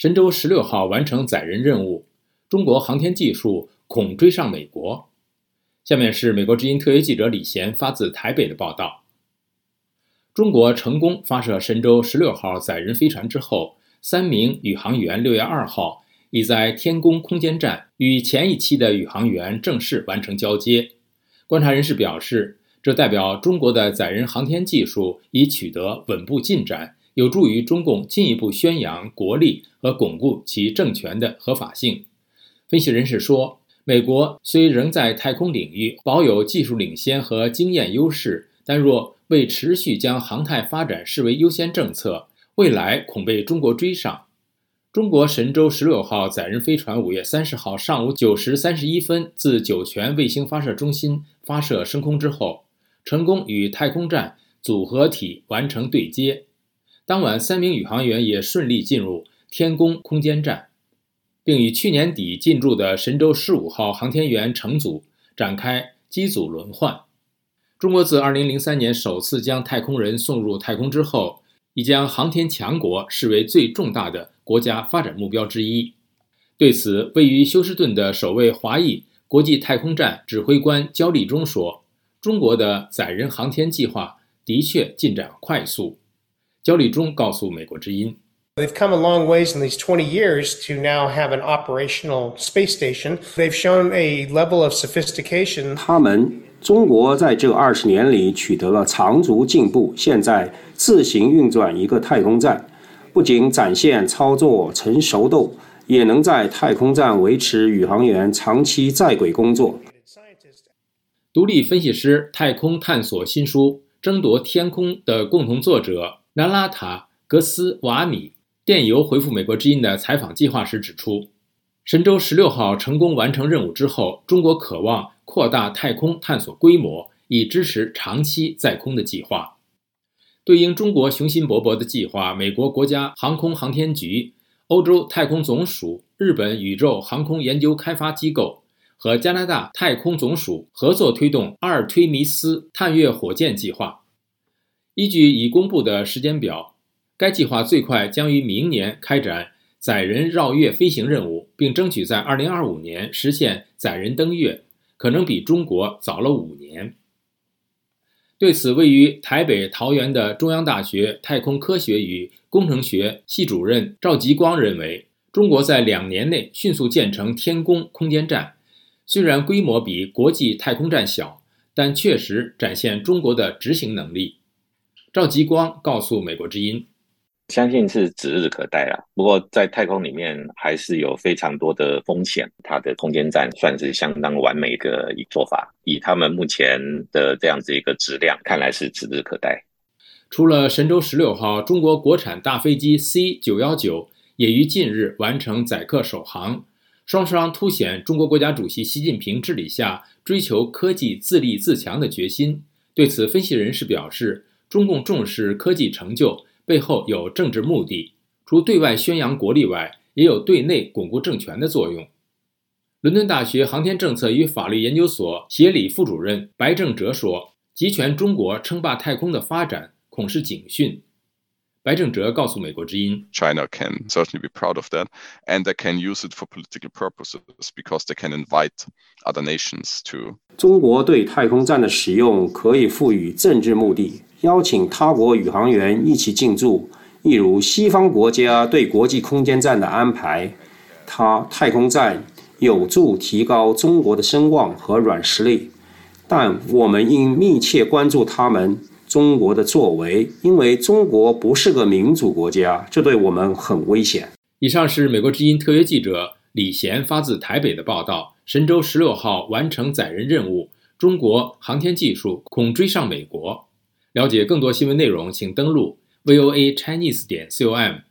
神舟十六号完成载人任务，中国航天技术恐追上美国。下面是美国之音特约记者李贤发自台北的报道：中国成功发射神舟十六号载人飞船之后，三名宇航员六月二号已在天宫空间站与前一期的宇航员正式完成交接。观察人士表示，这代表中国的载人航天技术已取得稳步进展。有助于中共进一步宣扬国力和巩固其政权的合法性。分析人士说，美国虽仍在太空领域保有技术领先和经验优势，但若未持续将航太发展视为优先政策，未来恐被中国追上。中国神舟十六号载人飞船五月三十号上午九时三十一分自酒泉卫星发射中心发射升空之后，成功与太空站组合体完成对接。当晚，三名宇航员也顺利进入天宫空间站，并与去年底进驻的神舟十五号航天员乘组展开机组轮换。中国自2003年首次将太空人送入太空之后，已将航天强国视为最重大的国家发展目标之一。对此，位于休斯顿的首位华裔国际太空站指挥官焦立中说：“中国的载人航天计划的确进展快速。”焦立中告诉美国之音：“They've come a long ways in these twenty years to now have an operational space station. They've shown a level of sophistication.” 他们中国在这二十年里取得了长足进步，现在自行运转一个太空站，不仅展现操作成熟度，也能在太空站维持宇航员长期在轨工作。独立分析师、太空探索新书《争夺天空》的共同作者。南拉塔格斯瓦米电邮回复美国之音的采访计划时指出，神舟十六号成功完成任务之后，中国渴望扩大太空探索规模，以支持长期在空的计划。对应中国雄心勃勃的计划，美国国家航空航天局、欧洲太空总署、日本宇宙航空研究开发机构和加拿大太空总署合作推动阿尔忒弥斯探月火箭计划。依据已公布的时间表，该计划最快将于明年开展载人绕月飞行任务，并争取在2025年实现载人登月，可能比中国早了五年。对此，位于台北桃园的中央大学太空科学与工程学系主任赵吉光认为，中国在两年内迅速建成天宫空间站，虽然规模比国际太空站小，但确实展现中国的执行能力。赵吉光告诉美国之音：“相信是指日可待了。不过在太空里面还是有非常多的风险。它的空间站算是相当完美的一做法，以他们目前的这样子一个质量，看来是指日可待。除了神舟十六号，中国国产大飞机 C 九幺九也于近日完成载客首航，双双凸显中国国家主席习近平治理下追求科技自立自强的决心。对此，分析人士表示。”中共重视科技成就背后有政治目的，除对外宣扬国力外，也有对内巩固政权的作用。伦敦大学航天政策与法律研究所协理副主任白正哲说：“集权中国称霸太空的发展恐是警讯。”白正哲告诉美国之音：“China can certainly be proud of that, and they can use it for political purposes because they can invite other nations to。”中国对太空站的使用可以赋予政治目的。邀请他国宇航员一起进驻，一如西方国家对国际空间站的安排。它太空站有助提高中国的声望和软实力，但我们应密切关注他们中国的作为，因为中国不是个民主国家，这对我们很危险。以上是美国之音特约记者李贤发自台北的报道：神舟十六号完成载人任务，中国航天技术恐追上美国。了解更多新闻内容，请登录 voa chinese 点 com。